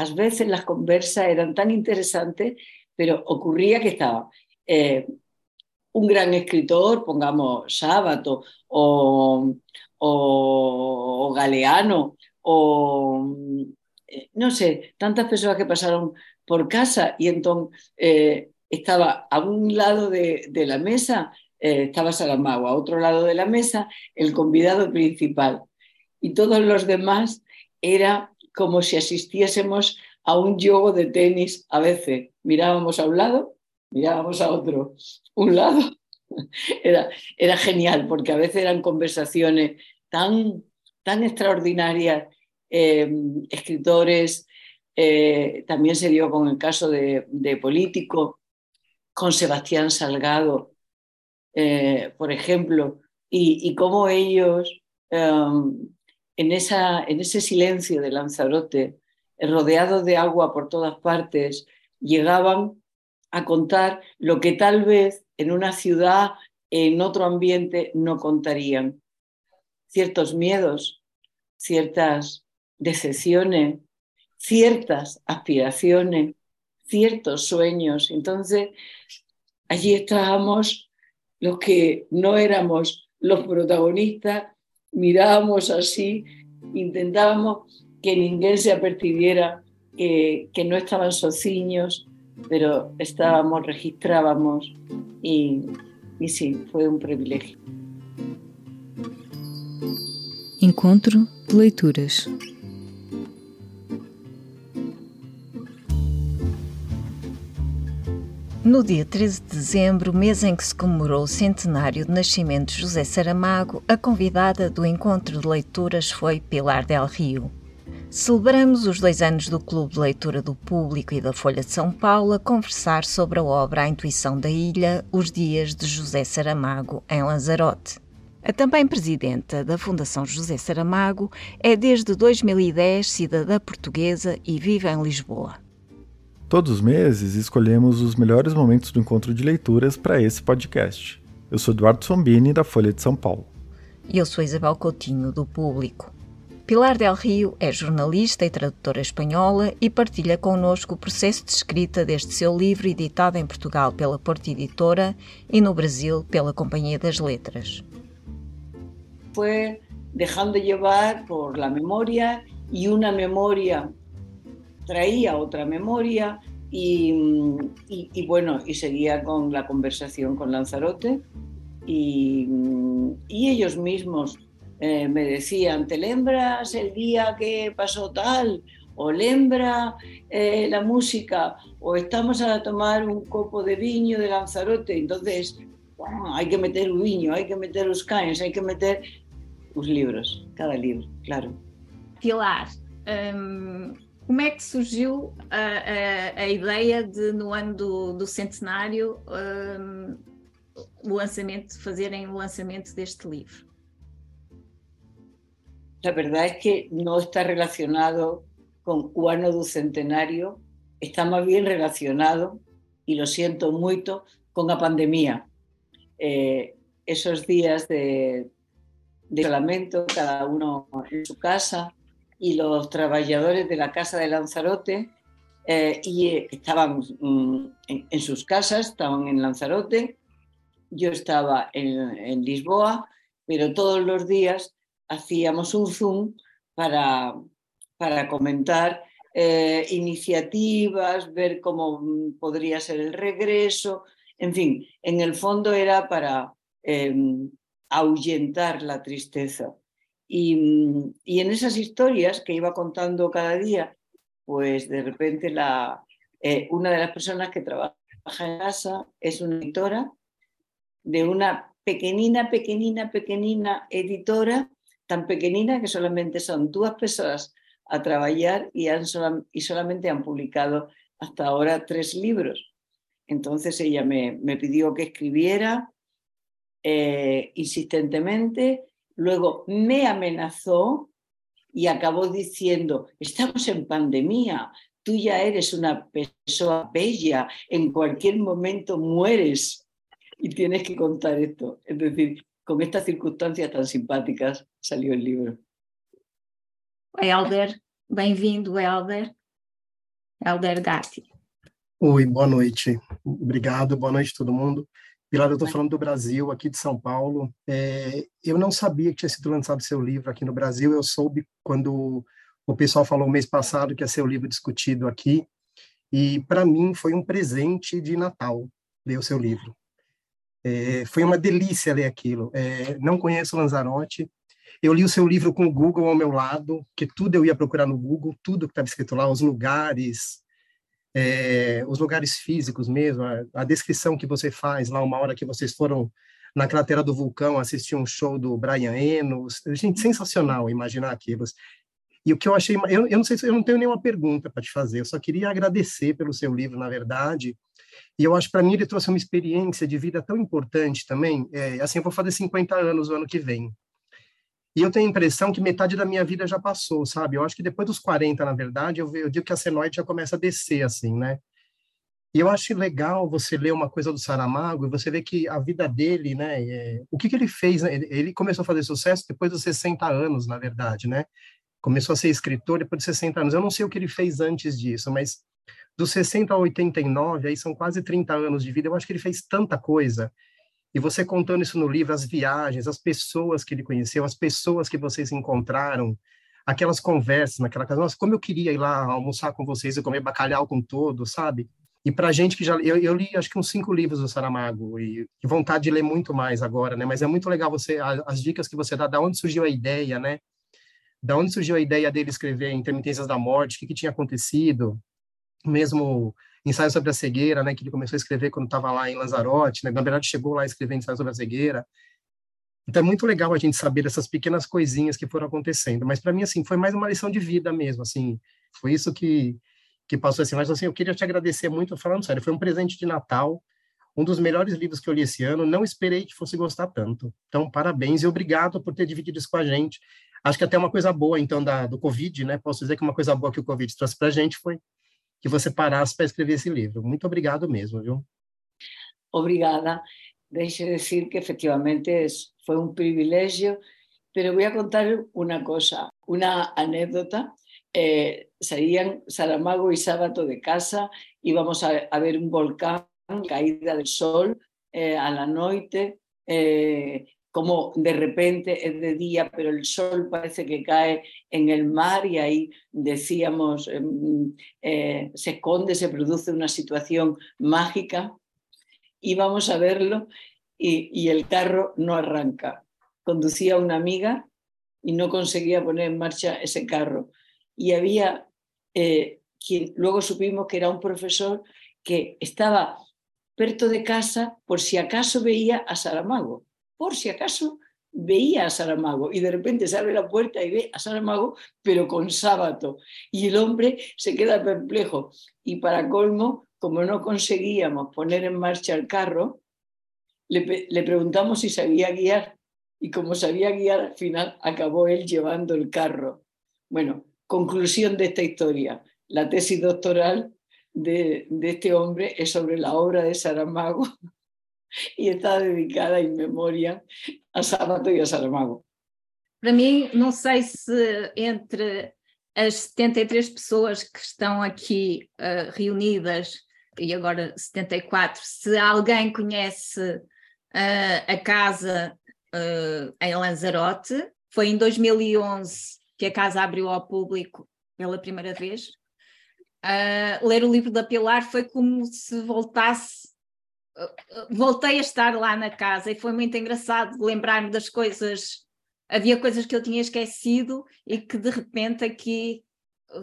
a veces las conversas eran tan interesantes, pero ocurría que estaba eh, un gran escritor, pongamos Sábato o, o, Galeano, o eh, no sé, tantas personas que pasaron por casa y entonces eh, estaba a un lado de, la mesa, estaba Saramago, a otro lado de la mesa el convidado principal. Y todos los demás era como si asistiésemos a un juego de tenis a veces. Mirábamos a un lado, mirábamos a otro, un lado. Era, era genial porque a veces eran conversaciones tan, tan extraordinarias. Em, escritores, eh, también se dio con el caso de, político, con Sebastián Salgado, eh, por ejemplo, y, y cómo ellos en, esa, en ese silencio de Lanzarote, rodeado de agua por todas partes, llegaban a contar lo que tal vez en una ciudad, en otro ambiente, no contarían. Ciertos miedos, ciertas decepciones, ciertas aspiraciones, ciertos sueños. Entonces, allí estábamos los que no éramos los protagonistas mirábamos así, intentábamos que ninguém se apercibiera que, que no estaban sociños, pero estábamos, registrábamos y, y sí, fue un privilegio. Encontro de leituras. No dia 13 de dezembro, mês em que se comemorou o centenário de nascimento de José Saramago, a convidada do encontro de leituras foi Pilar Del Rio. Celebramos os dois anos do Clube de Leitura do Público e da Folha de São Paulo a conversar sobre a obra A Intuição da Ilha, Os Dias de José Saramago, em Lanzarote. A também presidenta da Fundação José Saramago é desde 2010 cidadã portuguesa e vive em Lisboa. Todos os meses escolhemos os melhores momentos do encontro de leituras para esse podcast. Eu sou Eduardo Sombini, da Folha de São Paulo. E eu sou Isabel Coutinho, do Público. Pilar Del Rio é jornalista e tradutora espanhola e partilha connosco o processo de escrita deste seu livro editado em Portugal pela Porta Editora e no Brasil pela Companhia das Letras. Foi deixando llevar por la memoria e uma memória traía otra memoria y, bueno, y seguía con la conversación con Lanzarote y, ellos mismos eh, me decían, ¿te lembras el día que pasó tal? ¿O lembra eh, la música? ¿O estamos a tomar un copo de viño de Lanzarote? Entonces, hay que meter un viño, hay que meter los caños, hay que meter los libros, cada libro, claro. Pilar, em, Como é que surgiu a, a, a ideia de, no ano do, do centenário, um, o lançamento, fazerem o lançamento deste livro? La verdad es que no está relacionado con o ano do centenario, está más bien relacionado, y lo siento mucho, con la pandemia. Eh, esos días de, de cada uno en su casa, y los trabajadores de la Casa de Lanzarote eh, y eh, estaban mm, en, sus casas, estaban en Lanzarote, yo estaba en, Lisboa, pero todos los días hacíamos un Zoom para, para comentar eh, iniciativas, ver cómo mm, podría ser el regreso, en fin, en el fondo era para em, ahuyentar la tristeza. Y, en esas historias que iba contando cada día, pues de repente la, eh, una de las personas que trabaja en casa es una editora de una pequeñina, pequeñina, pequeñina editora, tan pequeñina que solamente son dos personas a trabajar y, han y solamente han publicado hasta ahora tres libros. Entonces ella me, me pidió que escribiera eh, insistentemente Luego me amenazó y acabó diciendo, estamos en pandemia, tú ya eres una persona bella, en cualquier momento mueres y tienes que contar esto. Es decir, con estas circunstancias tan simpáticas salió el libro. Helder, bem-vindo, Helder. Helder Gatti. Oi, boa noite. Obrigado, boa noite todo mundo. Pilar, eu estou falando do Brasil, aqui de São Paulo. É, eu não sabia que tinha sido lançado seu livro aqui no Brasil. Eu soube quando o pessoal falou mês passado que ia ser o livro discutido aqui. E para mim foi um presente de Natal ler o seu livro. É, foi uma delícia ler aquilo. É, não conheço Lanzarote. Eu li o seu livro com o Google ao meu lado, que tudo eu ia procurar no Google, tudo que estava escrito lá, os lugares, é, os lugares físicos mesmo, a, a, descrição que você faz lá, uma hora que vocês foram na cratera do vulcão assistir um show do Brian Eno. Gente, sensacional imaginar aquilo. E o que eu achei, eu, eu não sei se eu não tenho nenhuma pergunta para te fazer, eu só queria agradecer pelo seu livro, na verdade. E eu acho para mim ele trouxe uma experiência de vida tão importante também. É, assim, eu vou fazer 50 anos o ano que vem. E eu tenho a impressão que metade da minha vida já passou, sabe? Eu acho que depois dos 40, na verdade, eu, eu digo que a senoide já começa a descer, assim, né? E eu acho legal você ler uma coisa do Saramago e você ver que a vida dele, né? É, o que, que ele fez? Né? Ele começou a fazer sucesso depois dos 60 anos, na verdade, né? Começou a ser escritor depois de 60 anos. Eu não sei o que ele fez antes disso, mas dos 60 a 89, aí são quase 30 anos de vida, eu acho que ele fez tanta coisa. E você contando isso no livro, as viagens, as pessoas que ele conheceu, as pessoas que vocês encontraram, aquelas conversas naquela casa. Nossa, como eu queria ir lá almoçar com vocês e comer bacalhau com todos, sabe? E para gente que já eu, eu, li acho que uns cinco livros do Saramago e, e, vontade de ler muito mais agora, né? Mas é muito legal você as dicas que você dá, da onde surgiu a ideia, né? da onde surgiu a ideia dele escrever Intermitências da Morte, o que, que tinha acontecido, mesmo ensaio sobre a cegueira, né, que ele começou a escrever quando estava lá em Lanzarote, né, na verdade chegou lá a escrever ensaio sobre a cegueira. Então é muito legal a gente saber dessas pequenas coisinhas que foram acontecendo, mas para mim assim foi mais uma lição de vida mesmo, assim, foi isso que que passou assim, mas assim, eu queria te agradecer muito, falando sério, foi um presente de Natal, um dos melhores livros que eu li esse ano, não esperei que fosse gostar tanto. Então, parabéns e obrigado por ter dividido isso com a gente. Acho que até uma coisa boa, então, da, do Covid, né? Posso dizer que uma coisa boa que o Covid trouxe para a gente foi que você parasse para escrever esse livro. Muito obrigado mesmo, viu? Obrigada. Deixe dizer que efectivamente foi um privilégio, pero voy a contar una cosa, una anécdota. Eh, salían Saramago y Sábato de casa, íbamos a, a ver un volcán, caída del sol eh, a la noite, eh, como de repente es de día, pero el sol parece que cae en el mar y ahí decíamos, em, eh, se esconde, se produce una situación mágica. Íbamos a verlo y, el carro no arranca. Conducía una amiga y no conseguía poner en marcha ese carro. Y había eh, quien luego supimos que era un profesor que estaba perto de casa por si acaso veía a Saramago por si acaso veía a Saramago y de repente se abre la puerta y ve a Saramago, pero con sábado. Y el hombre se queda perplejo. Y para colmo, como no conseguíamos poner en marcha el carro, le, le preguntamos si sabía guiar. Y como sabía guiar, al final acabó él llevando el carro. Bueno, conclusión de esta historia. La tesis doctoral de, de este hombre es sobre la obra de Saramago e está dedicada em memória a Sábato e a Saramago. Para mim, não sei se entre as 73 pessoas que estão aqui uh, reunidas, e agora 74, se alguém conhece uh, a casa uh, em Lanzarote, foi em 2011 que a casa abriu ao público pela primeira vez. ler o livro da Pilar foi como se voltasse voltei a estar lá na casa e foi muito engraçado lembrar-me das coisas. Havia coisas que eu tinha esquecido e que de repente aqui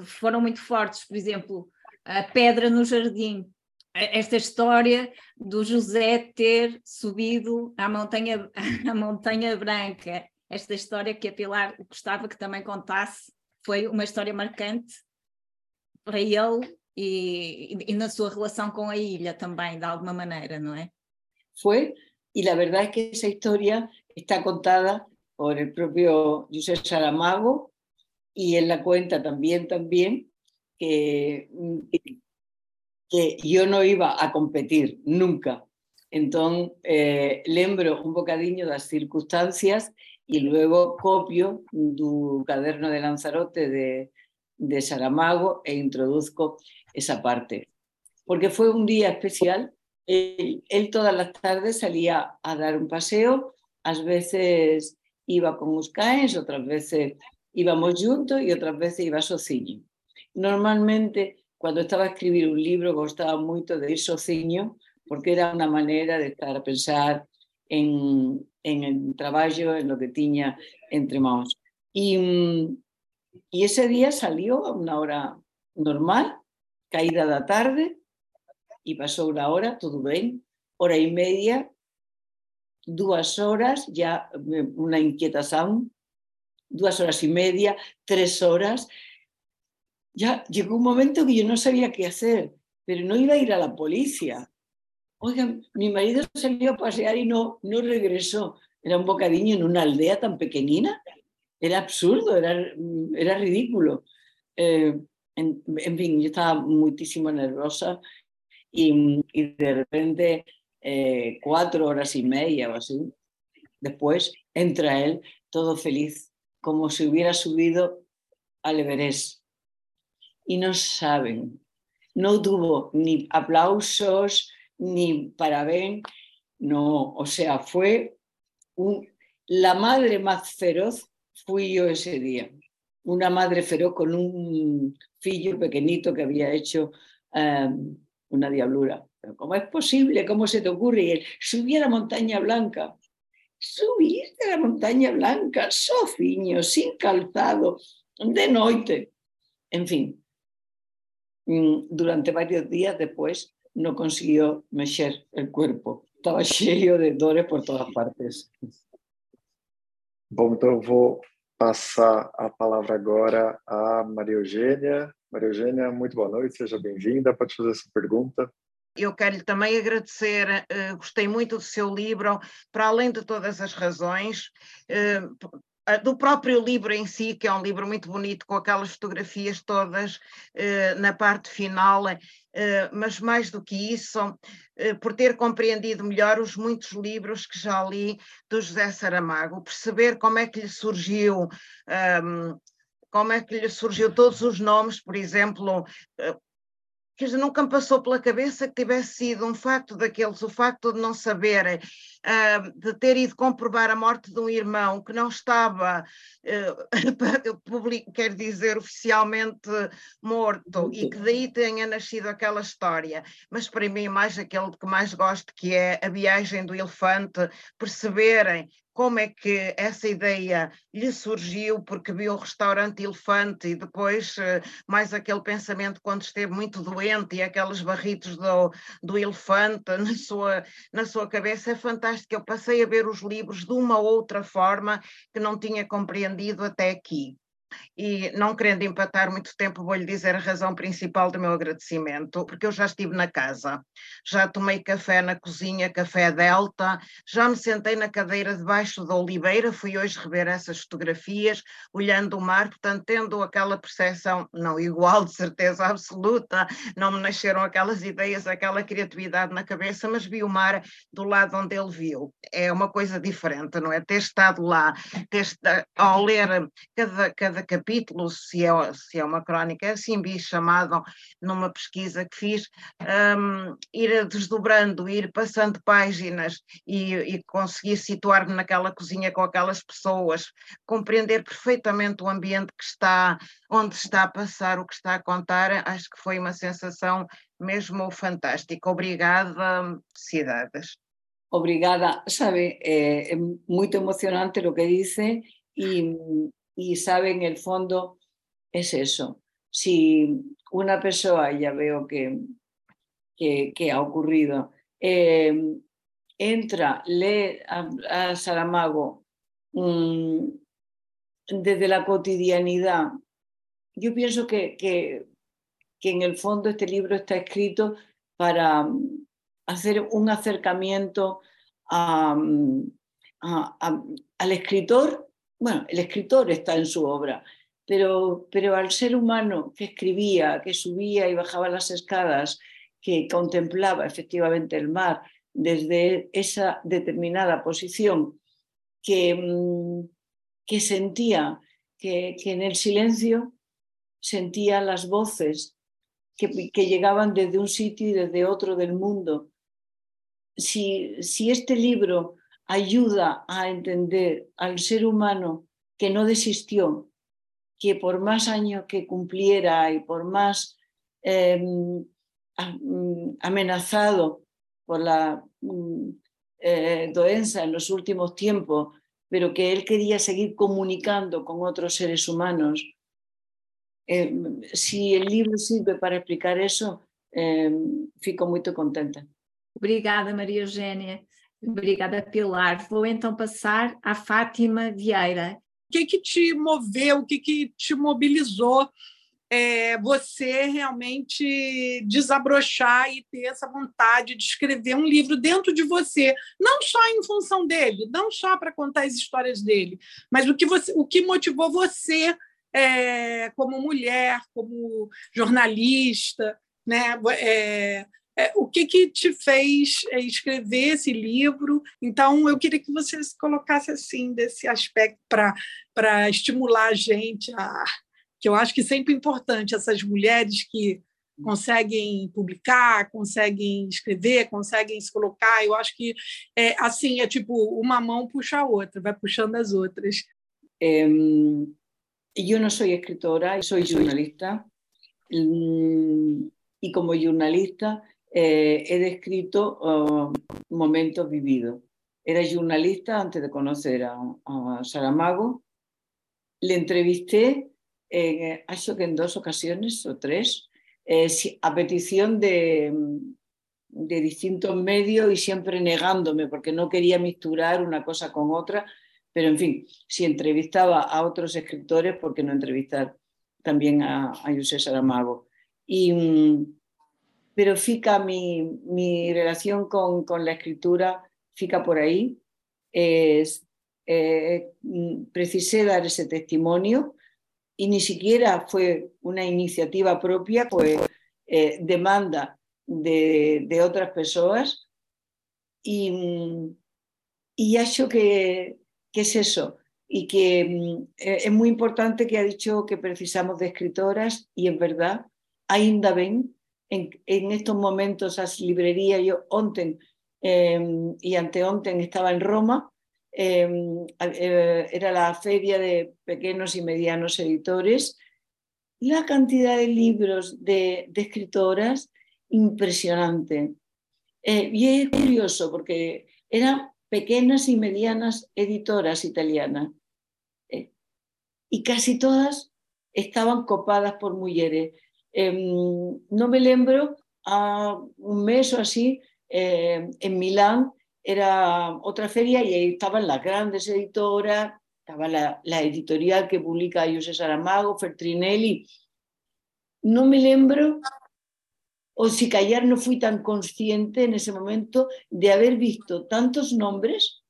foram muito fortes. Por exemplo, a pedra no jardim. Esta história do José ter subido à montanha, à montanha Branca. Esta história que a Pilar gostava que também contasse foi uma história marcante para ele y, y, en su relación con la isla también, de alguna manera, ¿no es? Fue, y la verdad es que esa historia está contada por el propio José Saramago y él la cuenta también, también, que, que yo no iba a competir nunca. Entonces, eh, lembro un bocadillo las circunstancias y luego copio tu caderno de Lanzarote de, de Saramago e introduzco esa parte. Porque fue un día especial. Él, todas las tardes salía a dar un paseo, a veces iba con Uscaens, otras veces íbamos juntos y otras veces iba sociño. Normalmente, cuando estaba a escribir un libro, gustaba mucho de ir sociño, porque era una manera de estar a pensar en, en el trabajo, en lo que tenía entre manos. Y, mm, y ese día salió a una hora normal, caída de tarde, y pasó una hora, todo bien, hora y media, dos horas, ya eh, una inquietación, dos horas y media, tres horas. Ya llegó un momento que yo no sabía qué hacer, pero no iba a ir a la policía. Oiga, mi marido salió a pasear y no, no regresó. Era un bocadillo en una aldea tan pequeñina. Era absurdo, era, era ridículo. Eh, en, fin, yo estaba muchísimo nerviosa y, de repente eh, cuatro horas y media o así, después entra él todo feliz, como si hubiera subido al Everest. Y no saben, no tuvo ni aplausos, ni parabén, no, o sea, fue la madre más feroz fui yo ese día. Una madre feroz con un fillo pequeñito que había hecho em, una diablura. Pero ¿cómo es posible? ¿Cómo se te ocurre? Y él, subí a la montaña blanca. Subiste a la montaña blanca, sofiño, sin calzado, de noche. En fin, mm, durante varios días después no consiguió mexer el cuerpo. Estaba cheio de dores por todas partes. Bom, então eu vou passar a palavra agora a Maria Eugênia. Maria Eugênia, muito boa noite, seja bem-vinda. Pode fazer essa pergunta. Eu quero-lhe também agradecer, uh, gostei muito do seu livro, para além de todas as razões, uh, do próprio livro em si, que é um livro muito bonito, com aquelas fotografias todas eh, na parte final, mas mais do que isso, eh, por ter compreendido melhor os muitos livros que já li do José Saramago, perceber como é que lhe surgiu. Ehm, como é que lhe surgiu todos os nomes, por exemplo, quer dizer, nunca me passou pela cabeça que tivesse sido um facto daqueles, o facto de não saberem, uh, de ter ido comprovar a morte de um irmão que não estava, uh, publico, quer dizer, oficialmente morto, e que daí tenha nascido aquela história. Mas para mim, mais aquele que mais gosto, que é a viagem do elefante, perceberem como é que essa ideia lhe surgiu, porque viu o restaurante Elefante e depois eh, mais aquele pensamento quando esteve muito doente e aqueles barritos do, do elefante na sua, na sua cabeça, é fantástico. Eu passei a ver os livros de uma outra forma que não tinha compreendido até aqui. E não querendo empatar muito tempo, vou-lhe dizer a razão principal do meu agradecimento, porque eu já estive na casa, já tomei café na cozinha, café Delta, já me sentei na cadeira debaixo da oliveira, fui hoje rever essas fotografias, olhando o mar, portanto, tendo aquela percepção, não igual, de certeza absoluta, não me nasceram aquelas ideias, aquela criatividade na cabeça, mas vi o mar do lado onde ele viu. É uma coisa diferente, não é? Ter estado lá, ter, ao ler cada, cada cada capítulo, se é, se é uma crónica, é assim vi chamado numa pesquisa que fiz, um, ir desdobrando, ir passando páginas e, e conseguir situar-me naquela cozinha com aquelas pessoas, compreender perfeitamente o ambiente que está, onde está a passar, o que está a contar, acho que foi uma sensação mesmo fantástica. Obrigada, cidades. Obrigada, sabe, é, é muito emocionante o que dice e y sabe en el fondo es eso. Si una persona, ya veo que, que, ha ocurrido, eh, entra, lee a, Saramago mm, desde la cotidianidad, yo pienso que, que, en el fondo este libro está escrito para mm, hacer un acercamiento al escritor bueno, el escritor está en su obra, pero, pero al ser humano que escribía, que subía y bajaba las escadas, que contemplaba efectivamente el mar desde esa determinada posición, que, mm, que sentía que, que en el silencio sentía las voces que, llegaban desde un sitio y desde otro del mundo. Si, si este libro ayuda a entender al ser humano que no desistió, que por más años que cumpliera y por más em, amenazado por la mm, eh, en los últimos tiempos, pero que él quería seguir comunicando con otros seres humanos. Eh, si el libro sirve para explicar eso, eh, fico muito contenta. Obrigada, Maria Eugênia. Obrigada, Pilar. Vou então passar à Fátima Vieira. O que, que te moveu, o que, que te mobilizou é, você realmente desabrochar e ter essa vontade de escrever um livro dentro de você, não só em função dele, não só para contar as histórias dele, mas o que, você, o que motivou você é, como mulher, como jornalista, né? É, é, o que, que te fez é, escrever esse livro? Então, eu queria que você se colocasse assim, desse aspecto, para estimular a gente a, que eu acho que é sempre importante essas mulheres que conseguem publicar, conseguem escrever, conseguem se colocar. Eu acho que é assim, é tipo uma mão puxa a outra, vai puxando as outras. eu não sou escritora, sou jornalista e como jornalista eh, he descrito uh, momentos vividos. Era jornalista antes de conocer a, a Saramago. Le entrevisté eh, que en dos ocasiones o tres, eh, a petición de, de distintos medios y siempre negándome porque no quería misturar una cosa con otra. Pero en fin, si entrevistaba a otros escritores, ¿por qué no entrevistar también a, a José Saramago? Y, mm, pero fica mi, mi relación con, con, la escritura, fica por ahí. Es, eh, precisé dar ese testimonio y ni siquiera fue una iniciativa propia, fue eh, demanda de, de, otras personas. Y, y hecho que, que, es eso, y que eh, es muy importante que ha dicho que precisamos de escritoras, y es verdad, ainda ven en, estos momentos las librerías, yo onten eh, y anteonten estaba en Roma, Em, eh, era la feria de pequeños y medianos editores, la cantidad de libros de, escritoras impresionante. Eh, y es curioso porque eran pequeñas y medianas editoras italianas eh, y casi todas estaban copadas por mujeres. Em, no me lembro, a un mes o así, en Milán era otra feria y ahí estaban las grandes editoras, estaba la, editorial que publica José Saramago, Fertrinelli. No me lembro, o si callar no fui tan consciente en ese momento de haber visto tantos nombres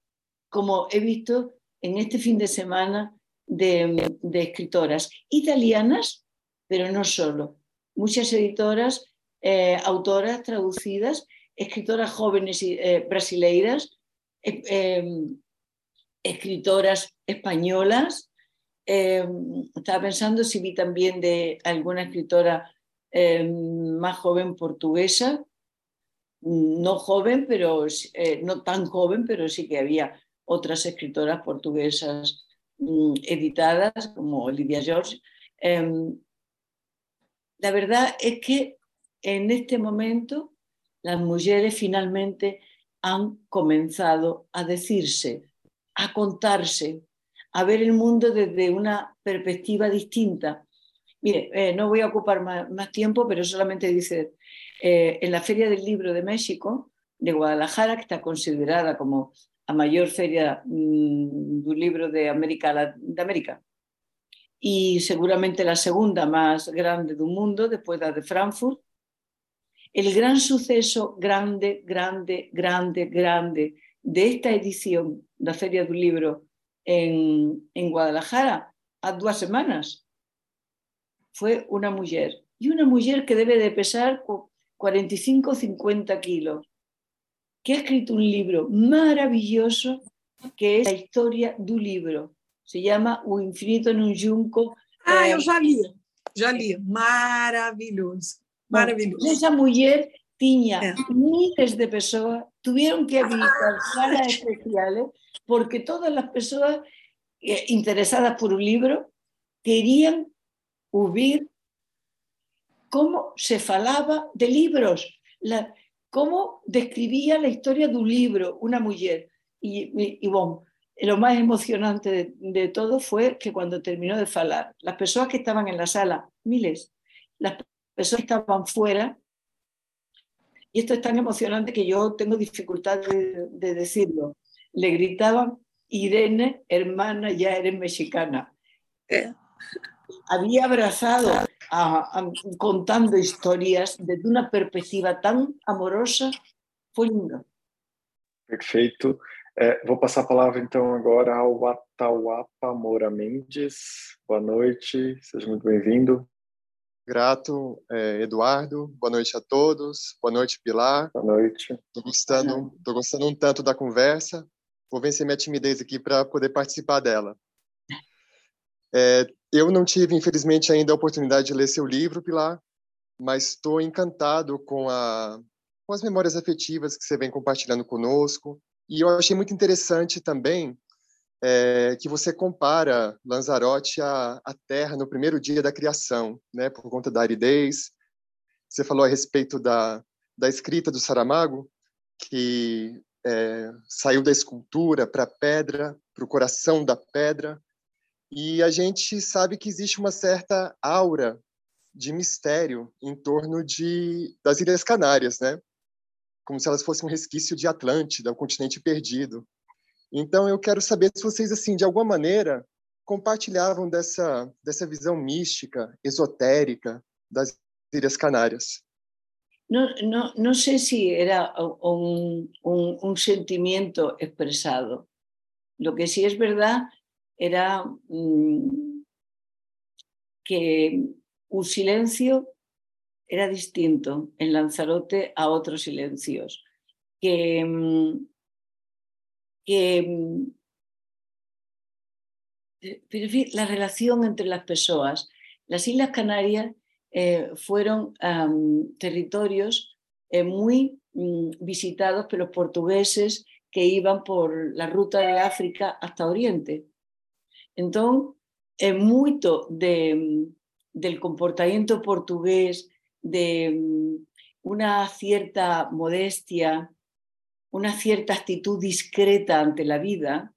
como he visto en este fin de semana de, escritoras italianas, pero no solo. Muchas editoras, eh, autoras traducidas escritoras jóvenes eh, brasileiras, eh, em, escritoras españolas. Em, estaba pensando si vi también de alguna escritora em, más joven portuguesa, no joven, pero no tan joven, pero sí que había otras escritoras portuguesas mm, editadas, como Lidia George. La verdad es que en este momento las mujeres finalmente han comenzado a decirse, a contarse, a ver el mundo desde una perspectiva distinta. Mire, eh, no voy a ocupar más, tiempo, pero solamente dice, eh, en la Feria del Libro de México, de Guadalajara, que está considerada como la mayor feria mm, de un libro de América, de América, y seguramente la segunda más grande del mundo, después de la de Frankfurt, el gran suceso grande, grande, grande, grande de esta edición la Feria del Libro en, en Guadalajara a dos semanas fue una mujer. Y una mujer que debe de pesar 45 50 kilos, que ha escrito un libro maravilloso que es la historia del libro. Se llama O infinito en un junco. Ah, yo ya já li. Maravilhoso. Maravilhoso. Essa mulher tinha é. miles de pessoas, tiveram que habilitar salas especiais, porque todas as pessoas eh, interessadas por o livro queriam ouvir como se falava de libros, la, cómo describía la historia de un libro una mujer. Y, y, y bueno, lo más emocionante de, de, todo fue que cuando terminó de falar, las personas que estaban en la sala, miles, las personas que estaban fuera, y esto es tan emocionante que yo tengo dificultad de, de decirlo, le gritaban, Irene, hermana, ya eres mexicana. Eh. Había abrazado a, a, contando historias desde uma perspectiva tão amorosa, foi lindo. Perfeito. É, vou passar a palavra então agora ao Atauapa Moura Mendes. Boa noite, seja muito bem-vindo. Grato, é, Eduardo. Boa noite a todos. Boa noite, Pilar. Boa noite. Estou gostando, tô gostando um tanto da conversa. Vou vencer minha timidez aqui para poder participar dela. É, eu não tive, infelizmente, ainda a oportunidade de ler seu livro, Pilar, mas estou encantado com, a, com as memórias afetivas que você vem compartilhando conosco. E eu achei muito interessante também é, que você compara Lanzarote à, à Terra no primeiro dia da criação, né, por conta da aridez. Você falou a respeito da, da escrita do Saramago, que é, saiu da escultura para a pedra, para o coração da pedra, e a gente sabe que existe uma certa aura de mistério em torno de das Ilhas Canárias, né? Como se elas fossem um resquício de Atlântida, o um continente perdido. Então eu quero saber se vocês assim, de alguma maneira, compartilhavam dessa dessa visão mística, esotérica das Ilhas Canárias. No, no, no sé si era un, un, un sentimiento expresado. Lo que sí es verdad era mmm, que un silencio era distinto en Lanzarote a otros silencios, que, que pero en fin, la relación entre las personas. Las Islas Canarias eh, fueron territorios eh, muy um, visitados por los portugueses que iban por la ruta de África hasta Oriente. Entón, é moito de, del comportamiento portugués, de una cierta modestia, una cierta actitud discreta ante la vida,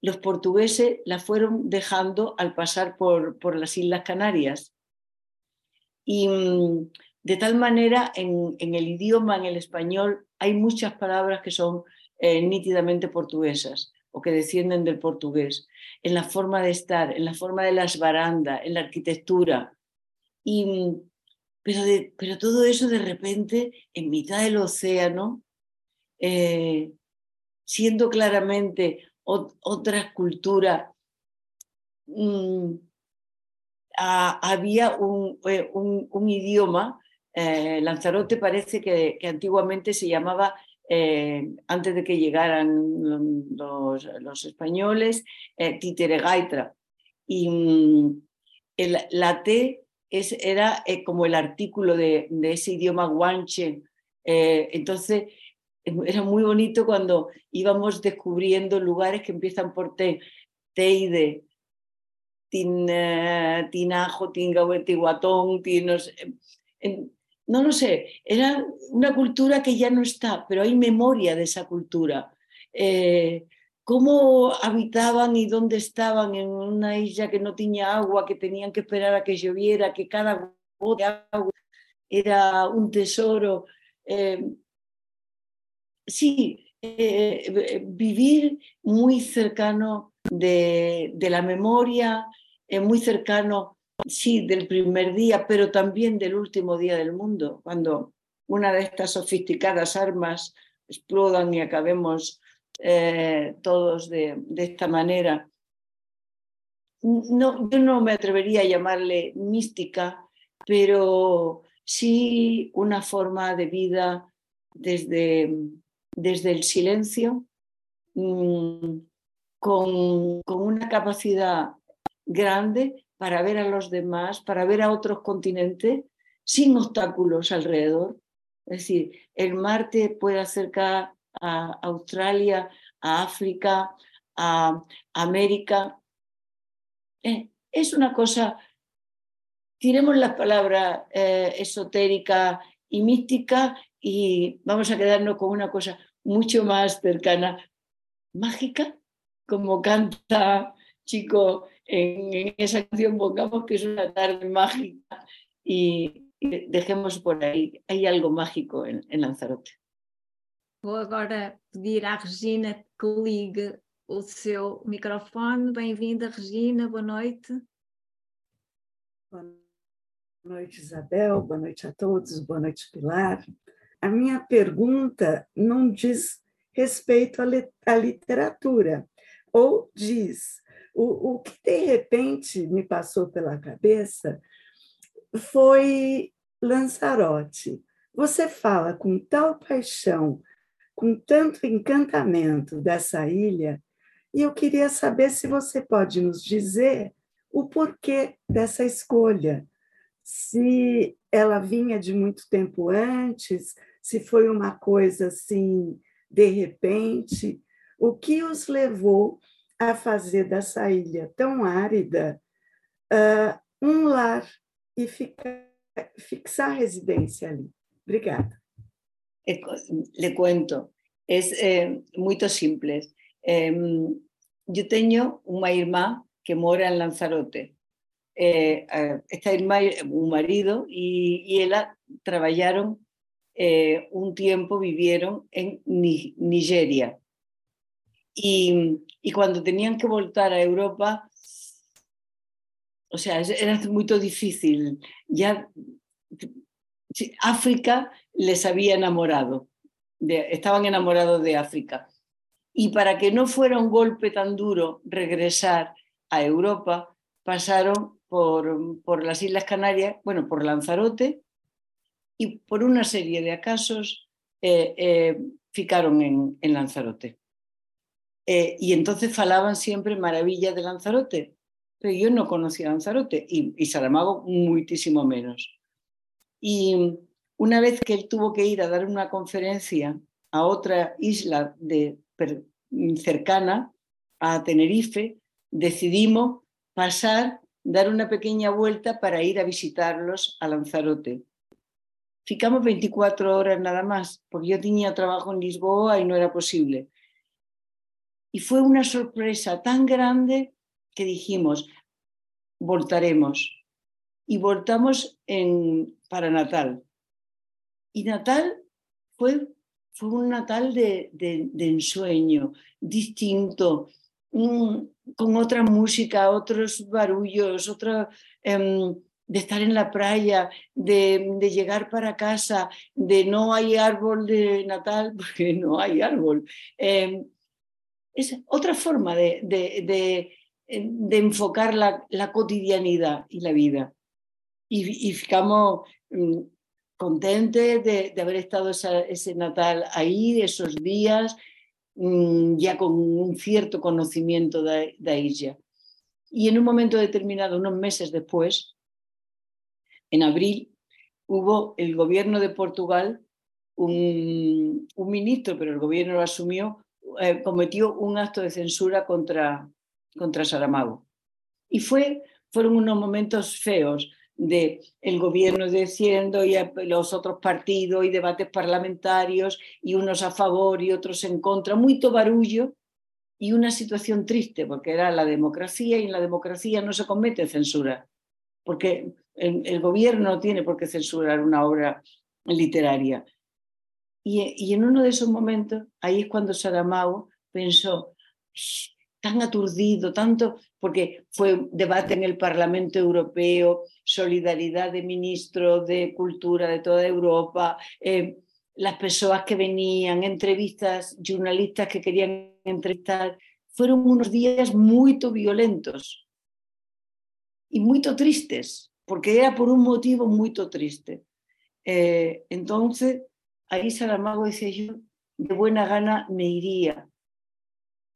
los portugueses la fueron dejando al pasar por, por las Islas Canarias. Y de tal manera, en, en, el idioma, en el español, hay muchas palabras que son eh, nítidamente portuguesas o que descienden del portugués, en la forma de estar, en la forma de las barandas, en la arquitectura. Y, pero, todo eso de repente, en mitad del océano, eh, siendo claramente ot otra cultura, mmm, había un, idioma, eh, Lanzarote parece que, antiguamente se llamaba eh, antes de que llegaran los, españoles, eh, Titeregaitra. Y mm, la T es, era eh, como el artículo de, de, ese idioma guanche. Eh, entonces, era muy bonito cuando íbamos descubriendo lugares que empiezan por T, Teide, tin, uh, Tinajo, no lo sé, era una cultura que ya no está, pero hay memoria de esa cultura. Eh, cómo habitaban y dónde estaban en una isla que no tenía agua, que tenían que esperar a que lloviera, que cada gota de agua era un tesoro. Eh, sí, eh, vivir muy cercano de, de la memoria, eh, muy cercano sí, del primer día, pero también del último día del mundo, cuando una de estas sofisticadas armas explodan y acabemos eh, todos de, esta manera. No, yo no me atrevería a llamarle mística, pero sí una forma de vida desde, desde el silencio, mmm, con, con una capacidad grande para ver a los demás, para ver a otros continentes sin obstáculos alrededor. Es decir, el mar te puede acercar a Australia, a África, a América. Eh, es una cosa, tiremos las palabras eh, esotérica y mística y vamos a quedarnos con una cosa mucho más cercana, mágica, como canta Chico en, esa canción, pongamos que es una tarde mágica y, dejemos por ahí, hay algo mágico en, en Lanzarote. Vou agora pedir à Regina que ligue o seu microfone. Bem-vinda, Regina, boa noite. Boa noite, Isabel, boa noite a todos, boa noite, Pilar. A minha pergunta não diz respeito à, literatura, ou diz. O, o que de repente me passou pela cabeça foi Lanzarote. Você fala com tal paixão, com tanto encantamento dessa ilha, e eu queria saber se você pode nos dizer o porquê dessa escolha. Se ela vinha de muito tempo antes, se foi uma coisa assim, de repente, o que os levou a fazer dessa ilha tão árida uh, um lar e ficar, fixar residência ali. Obrigada. Le cuento, es eh, muy simple. Eh, yo tengo una irmã que mora en Lanzarote. Eh, eh, esta irmã, un marido, y, y ella trabajaron eh, un tiempo, vivieron en Nigeria. Y, y, cuando tenían que voltar a Europa, o sea, era muy difícil. Ya África les había enamorado, estaban enamorados de África. Y para que no fuera un golpe tan duro regresar a Europa, pasaron por, por las Islas Canarias, bueno, por Lanzarote, y por una serie de casos eh, eh, ficaron en, en Lanzarote. Eh, y entonces falaban siempre maravillas de Lanzarote, pero yo no conocía Lanzarote y, y Saramago muchísimo menos. Y una vez que él tuvo que ir a dar una conferencia a otra isla cercana, a Tenerife, decidimos pasar, dar una pequeña vuelta para ir a visitarlos a Lanzarote. Ficamos 24 horas nada más, porque yo tenía trabajo en Lisboa y no era posible. Y fue una sorpresa tan grande que dijimos, voltaremos. Y voltamos para Natal. Y Natal fue, fue un Natal de, de, de ensueño, distinto, con otra música, otros barullos, em, de estar en la playa, de, de, llegar para casa, de no hay árbol de Natal porque no hay árbol. Em, es otra forma de, de, de enfocar la, la, cotidianidad y la vida. Y, y ficamos mm, contentes de, haber estado esa, ese Natal ahí, esos días, Mm, ya con un cierto conocimiento de, de ella. Y en un momento determinado, unos meses después, en abril, hubo el gobierno de Portugal, un, un ministro, pero el gobierno lo asumió, eh, cometió un acto de censura contra, contra Saramago. Y fue, fueron unos momentos feos, de el gobierno diciendo y los otros partidos y debates parlamentarios y unos a favor y otros en contra, muy barullo y una situación triste porque era la democracia y en la democracia no se comete censura porque el, gobierno no tiene por qué censurar una obra literaria. Y, y en uno de esos momentos, ahí es cuando Saramago pensó, tan aturdido, tanto, porque fue debate en el Parlamento Europeo, solidaridad de ministros de cultura de toda Europa, eh, las personas que venían, entrevistas, jornalistas que querían entrevistar, fueron unos días muy violentos y muy tristes, porque era por un motivo muy triste. Eh, entonces, ahí Saramago decía yo, de buena gana me iría,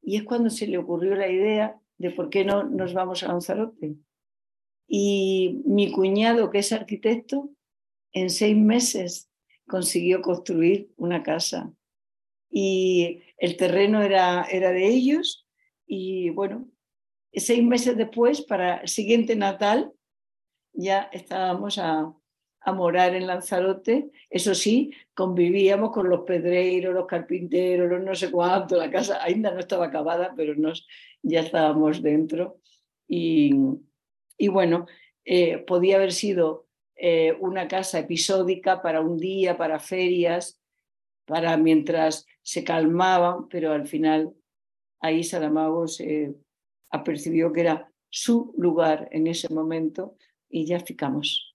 y es cuando se le ocurrió la idea de por qué no nos vamos a Lanzarote. Y mi cuñado, que es arquitecto, en seis meses consiguió construir una casa. Y el terreno era, era de ellos. Y bueno, seis meses después, para el siguiente Natal, ya estábamos a, a morar en Lanzarote. Eso sí, convivíamos con los pedreiros, los carpinteros, los no sé cuánto. La casa ainda no estaba acabada, pero nos, ya estábamos dentro. Y, y bueno, eh, podía haber sido eh, una casa episódica para un día, para ferias, para mientras se calmaban, pero al final ahí Saramago se apercibió que era su lugar en ese momento y ya ficamos.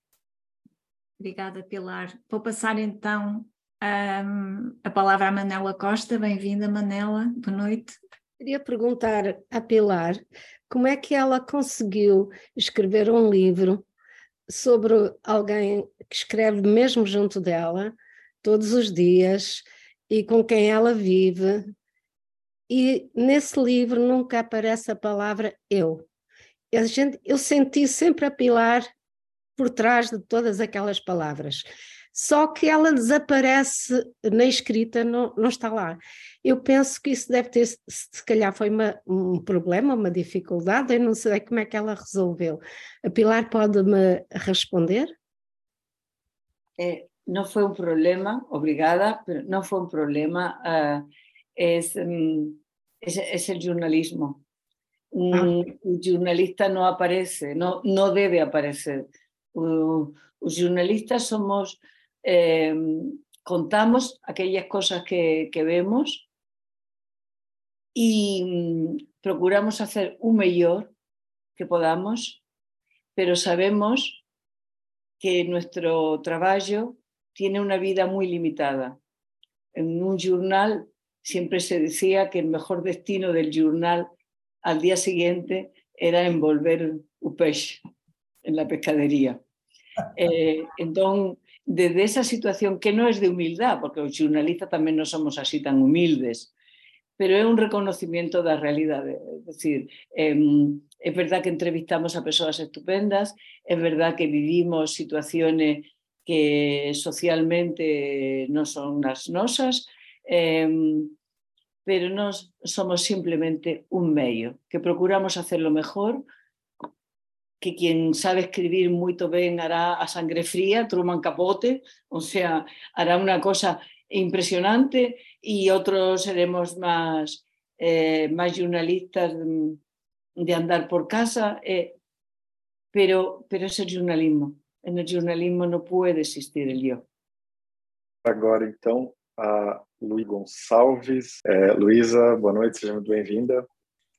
Obrigada, Pilar. Vou passar então um, a palavra à Manela Costa. Bem-vinda, Manela. Boa noite. Queria perguntar à Pilar como é que ela conseguiu escrever um livro sobre alguém que escreve mesmo junto dela, todos os dias, e com quem ela vive. E nesse livro nunca aparece a palavra eu. A gente, eu senti sempre a Pilar por trás de todas aquelas palavras. Só que ela desaparece na escrita, não, não está lá. Eu penso que isso deve ter, se calhar foi uma, um problema, uma dificuldade, eu não sei como é que ela resolveu. A Pilar pode me responder? Eh, no fue un problema, obrigada, no fue un problema. Uh, um, es, es, el jornalismo. Ah. un, jornalista no aparece, no, no debe aparecer. Os jornalistas somos, eh, contamos aquellas cosas que, que vemos y mm, procuramos hacer un mejor que podamos, pero sabemos que nuestro trabajo tiene una vida muy limitada. En un jornal siempre se decía que el mejor destino del jornal al día siguiente era envolver un pez en la pescadería. Eh, desde esa situación que no es de humildad, porque los jornalistas también no somos así tan humildes, pero es un reconocimiento de la realidad. Es decir, em, es verdad que entrevistamos a personas estupendas, es verdad que vivimos situaciones que socialmente no son las nosas, em, pero no somos simplemente un medio, que procuramos hacer lo mejor que quien sabe escribir muy bien hará a sangre fría, Truman Capote, o sea, hará una cosa impresionante y otros seremos más, eh, más jornalistas de andar por casa, eh, pero, pero es el jornalismo. En el jornalismo no puede existir el yo. Agora, então, a Luiz Gonçalves. É, Luísa, boa noite, seja muito bem-vinda.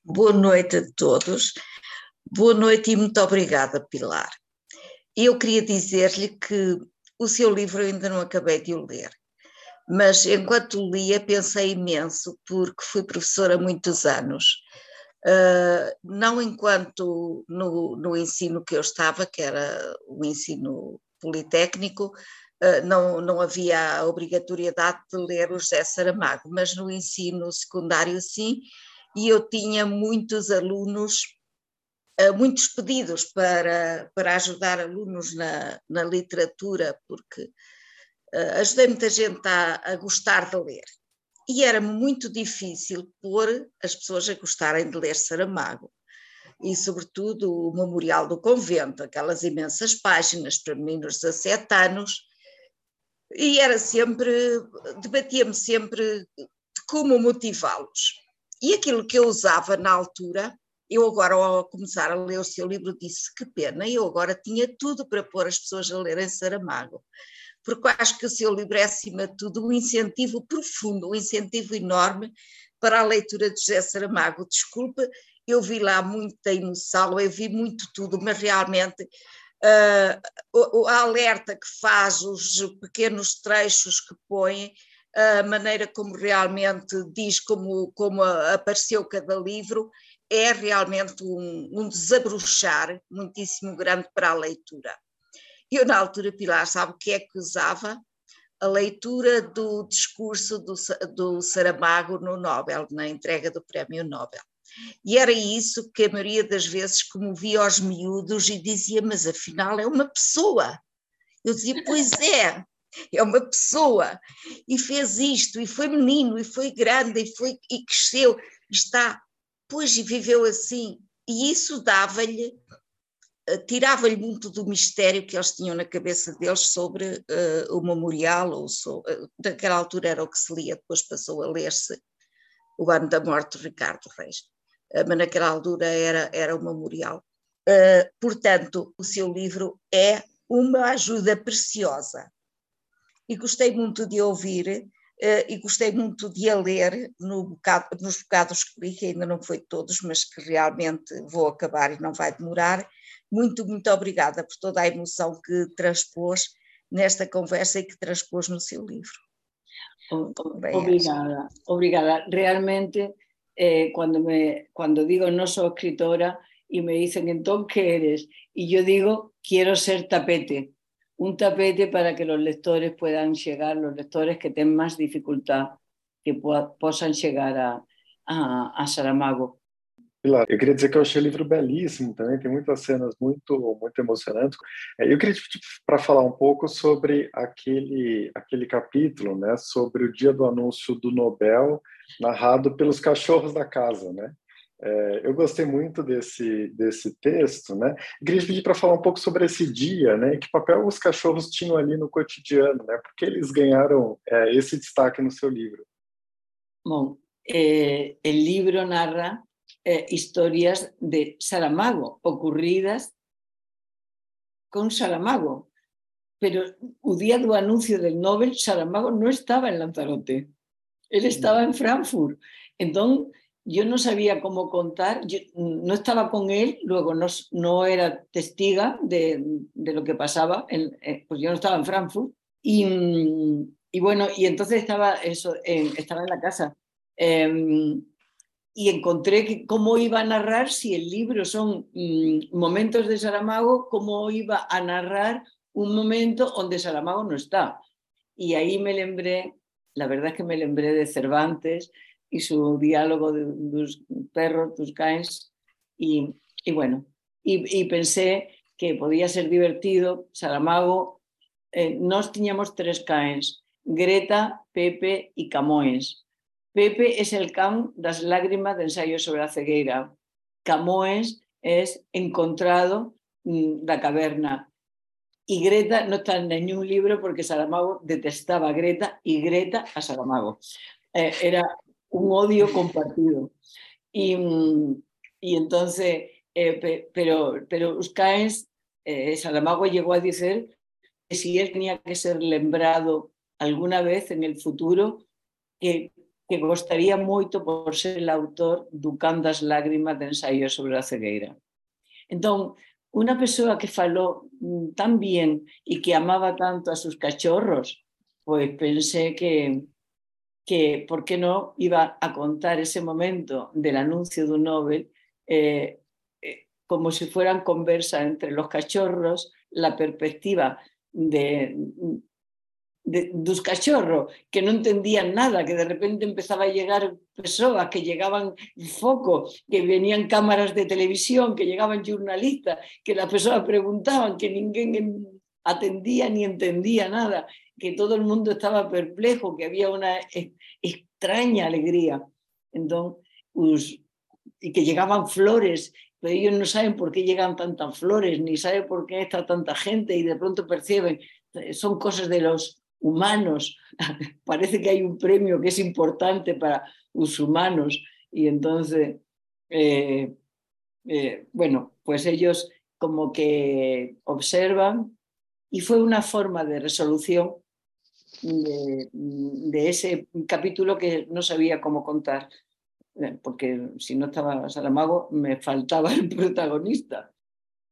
Boa noite a todos. Boa noite e muito obrigada, Pilar. Eu queria dizer-lhe que o seu livro eu ainda não acabei de o ler, mas enquanto lia pensei imenso, porque fui professora há muitos anos, uh, não enquanto no, no ensino que eu estava, que era o ensino politécnico, Uh, não, não havia a obrigatoriedade de ler o José Saramago, mas no ensino secundário sim, e eu tinha muitos alunos muitos pedidos para, para ajudar alunos na, na literatura, porque uh, ajudei muita gente a, a gostar de ler. E era muito difícil pôr as pessoas a gostarem de ler Saramago. E, sobretudo, o Memorial do Convento, aquelas imensas páginas para meninos de 17 anos. E era sempre, debatia-me sempre de como motivá-los. E aquilo que eu usava na altura eu agora, ao começar a ler o seu livro, disse que pena, eu agora tinha tudo para pôr as pessoas a lerem Saramago, porque acho que o seu livro é, acima de tudo, um incentivo profundo, um incentivo enorme para a leitura de José Saramago. Desculpe, eu vi lá muita emoção, eu vi muito tudo, mas realmente uh, o, o alerta que faz, os pequenos trechos que põe, a maneira como realmente diz como, como apareceu cada livro, é realmente um, um desabrochar muitíssimo grande para a leitura. Eu, na altura, Pilar, sabe o que é que usava? A leitura do discurso do, do Saramago no Nobel, na entrega do Prémio Nobel. E era isso que a maioria das vezes comovia aos miúdos e dizia: Mas afinal é uma pessoa. Eu dizia: Pois é, é uma pessoa. E fez isto, e foi menino, e foi grande, e, foi, e cresceu, está. Pois, e viveu assim. E isso dava-lhe eh, tirava-lhe muito do mistério que eles tinham na cabeça deles sobre uh, o memorial, ou so, uh, naquela altura era o que se lia, depois passou a ler-se o ano da morte de Ricardo Reis, uh, mas naquela altura era, era o memorial. portanto, o seu livro é uma ajuda preciosa. E gostei muito de ouvir e gostei muito de a ler no bocado, nos bocados que li, que ainda não foi todos, mas que realmente vou acabar e não vai demorar, muito, muito obrigada por toda a emoção que transpôs nesta conversa e que transpôs no seu livro. Bem, obrigada, acho. obrigada. Realmente, eh, cuando, me, cuando digo no soy escritora y me dicen, entonces, ¿qué eres? Y yo digo, quiero ser tapete, un tapete para que los lectores puedan llegar, los lectores que tengan más dificultad, que puedan llegar a, a, a Saramago. Pilar, eu queria dizer que eu achei o livro belíssimo também, tem muitas cenas muito, muito emocionantes. Eu queria te pedir para falar um pouco sobre aquele, aquele capítulo, né, sobre o dia do anúncio do Nobel, narrado pelos cachorros da casa, né? É, eu gostei muito desse, desse texto, né? Eu queria te pedir para falar um pouco sobre esse dia, né? Que papel os cachorros tinham ali no cotidiano, né? Porque eles ganharam é, esse destaque no seu livro. Bom, o livro narra eh, historias de Saramago, ocurridas con Saramago. Pero el día del anuncio del Nobel, Saramago no estaba en Lanzarote, él estaba en Frankfurt. Entonces, yo no sabía cómo contar, yo no estaba con él, luego no, no era testiga de, de lo que pasaba, eh, pues yo no estaba en Frankfurt. Y, y bueno, y entonces estaba, eso, estaba en la casa. Eh, y encontré que cómo iba a narrar, si el libro son mm, momentos de Saramago, cómo iba a narrar un momento donde Saramago no está. Y ahí me lembré, la verdad es que me lembré de Cervantes y su diálogo de tus perros, tus caes, y, y bueno, y, y, pensé que podía ser divertido. Saramago, eh, nos teníamos tres caes, Greta, Pepe y Camoes. Pepe es el can das lágrimas de ensayo sobre la cegueira. Camoes es encontrado mm, la caverna. Y Greta no está en ningún libro porque Saramago detestaba a Greta y Greta a Saramago. Eh, era un odio compartido. Y, mm, y entonces, eh, pero, pero Uscaens, eh, llegó a decir que si él tenía que ser lembrado alguna vez en el futuro, que que gostaría moito por ser el autor do Can das Lágrimas de ensayo sobre a cegueira. Entón, unha persoa que falou mm, tan bien e que amaba tanto a sus cachorros, pois pensé que, que por que non iba a contar ese momento del anuncio do Nobel eh, eh, como si fueran conversa entre los cachorros, la perspectiva de, de, dos cachorros que non entendían nada, que de repente empezaba a llegar persoas, que llegaban foco, que venían cámaras de televisión, que llegaban jornalistas, que las persoas preguntaban, que ninguén atendía ni entendía nada, que todo el mundo estaba perplejo, que había una extraña alegría. Entón, os, y que llegaban flores, pero ellos no saben por qué llegan tantas flores, ni saben por qué está tanta gente y de pronto perciben, son cosas de los humanos. Parece que hay un premio que es importante para los humanos y entonces, eh, eh, bueno, pues ellos como que observan y fue una forma de resolución de, de, ese capítulo que no sabía cómo contar, eh, porque si no estaba Saramago me faltaba el protagonista.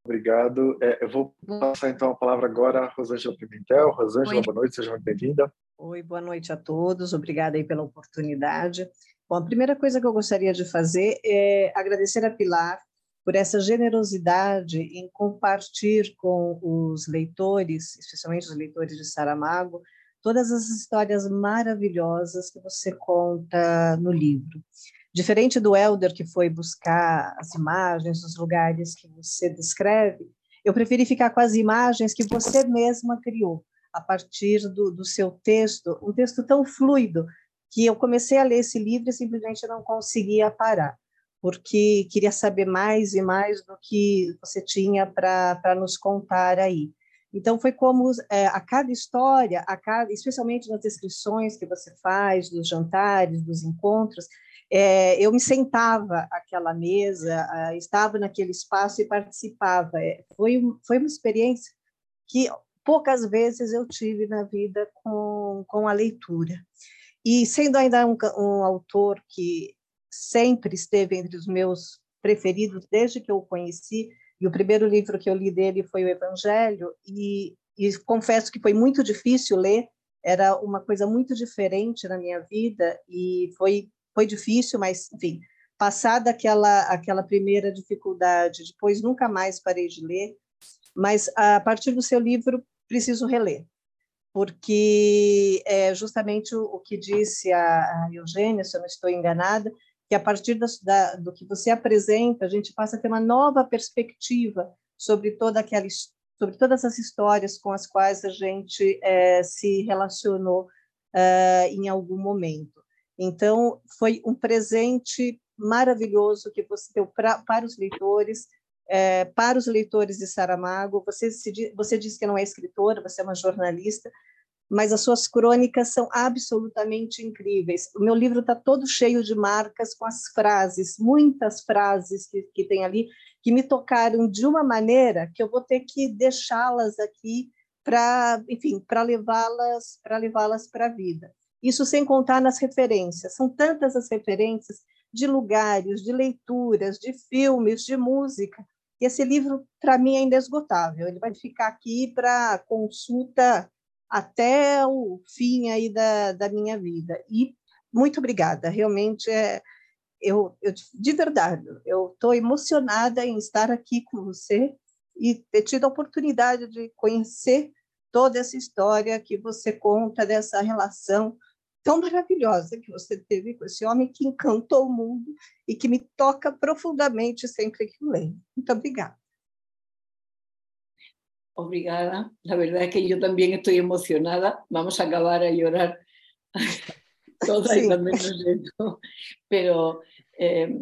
Obrigado. É, eu vou passar então a palavra agora à Rosângela Pimentel. Rosângela, Oi. boa noite, seja muito bem-vinda. Oi, boa noite a todos. Obrigada aí pela oportunidade. Bom, a primeira coisa que eu gostaria de fazer é agradecer a Pilar por essa generosidade em compartilhar com os leitores, especialmente os leitores de Saramago, todas as histórias maravilhosas que você conta no livro. Diferente do Elder, que foi buscar as imagens, os lugares que você descreve, eu preferi ficar com as imagens que você mesma criou, a partir do, do seu texto, um texto tão fluido, que eu comecei a ler esse livro e simplesmente não conseguia parar, porque queria saber mais e mais do que você tinha para nos contar aí. Então foi como é, a cada história, a cada, especialmente nas descrições que você faz dos jantares, dos encontros, é, eu me sentava àquela mesa, estava naquele espaço e participava. É, foi, foi uma experiência que poucas vezes eu tive na vida com, com a leitura. E sendo ainda um, um autor que sempre esteve entre os meus preferidos desde que eu o conheci, e o primeiro livro que eu li dele foi o Evangelho, e, e confesso que foi muito difícil ler, era uma coisa muito diferente na minha vida, e foi, foi difícil, mas, enfim, passada aquela, aquela primeira dificuldade, depois nunca mais parei de ler, mas a partir do seu livro preciso reler, porque é justamente o, o que disse a, a Eugênia, se eu não estou enganada, que a partir da, da, do que você apresenta, a gente passa a ter uma nova perspectiva sobre toda aquela sobre todas as histórias com as quais a gente é, se relacionou é, em algum momento. Então, foi um presente maravilhoso que você deu pra, para os leitores, é, para os leitores de Saramago. Você, se, você disse que não é escritora, você é uma jornalista, mas as suas crônicas são absolutamente incríveis. O meu livro está todo cheio de marcas com as frases, muitas frases que, que tem ali, que me tocaram de uma maneira que eu vou ter que deixá-las aqui para, enfim, para levá-las para levá-las para a vida. Isso sem contar nas referências. São tantas as referências de lugares, de leituras, de filmes, de música. E esse livro, para mim, é inesgotável. Ele vai ficar aqui para consulta até o fim aí da, da minha vida. E muito obrigada, realmente é, eu, eu de verdade, eu estou emocionada em estar aqui com você e ter tido a oportunidade de conhecer toda essa história que você conta dessa relação tão maravilhosa que você teve com esse homem que encantou o mundo e que me toca profundamente sempre que o leio. Muito obrigada. Obrigada. La verdad es que yo también estoy emocionada. Vamos a acabar a llorar todas sí. y menos yo. Pero eh,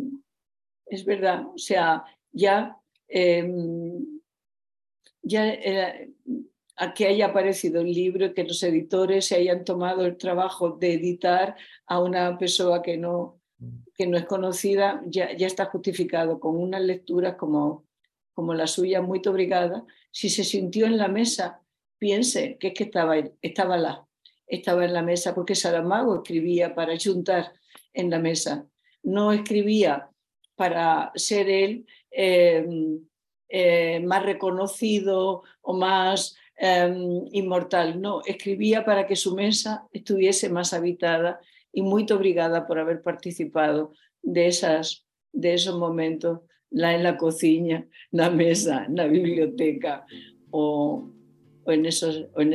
es verdad, o sea, ya, eh, ya eh, a que haya aparecido el libro, que los editores se hayan tomado el trabajo de editar a una persona que no, que no es conocida, ya, ya está justificado con unas lecturas como, como la suya, muy obrigada si se sintió en la mesa, piense que es que estaba, estaba la, estaba en la mesa, porque Saramago escribía para juntar en la mesa, no escribía para ser él eh, eh, más reconocido o más eh, inmortal, no, escribía para que su mesa estuviese más habitada y muy obrigada por haber participado de, esas, de esos momentos la en la cocina, la mesa, la biblioteca o, o, en, esos, o en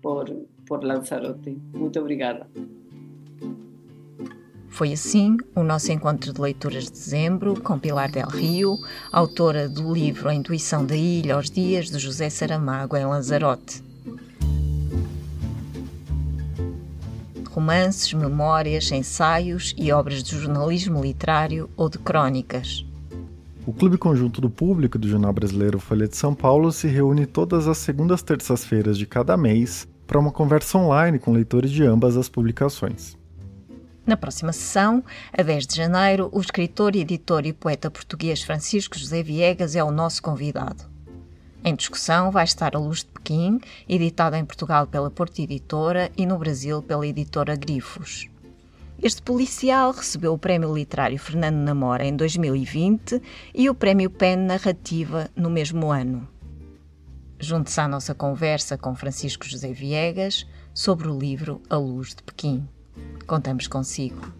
por, por Lanzarote. Muito obrigada. Foi assim o nosso encontro de leituras de dezembro com Pilar Del Rio, autora do livro A Intuição da Ilha aos Dias de José Saramago em Lanzarote. Romances, memórias, ensaios e obras de jornalismo literário ou de crônicas. O Clube Conjunto do Público do Jornal Brasileiro Folha de São Paulo se reúne todas as segundas terças-feiras de cada mês para uma conversa online com leitores de ambas as publicações. Na próxima sessão, a 10 de janeiro, o escritor, editor e poeta português Francisco José Viegas é o nosso convidado. Em discussão vai estar A Luz de Pequim, editada em Portugal pela Porto Editora e no Brasil pela editora Grifos. Este policial recebeu o Prémio Literário Fernando Namora em 2020 e o Prémio PEN Narrativa no mesmo ano. Junte-se à nossa conversa com Francisco José Viegas sobre o livro A Luz de Pequim. Contamos consigo.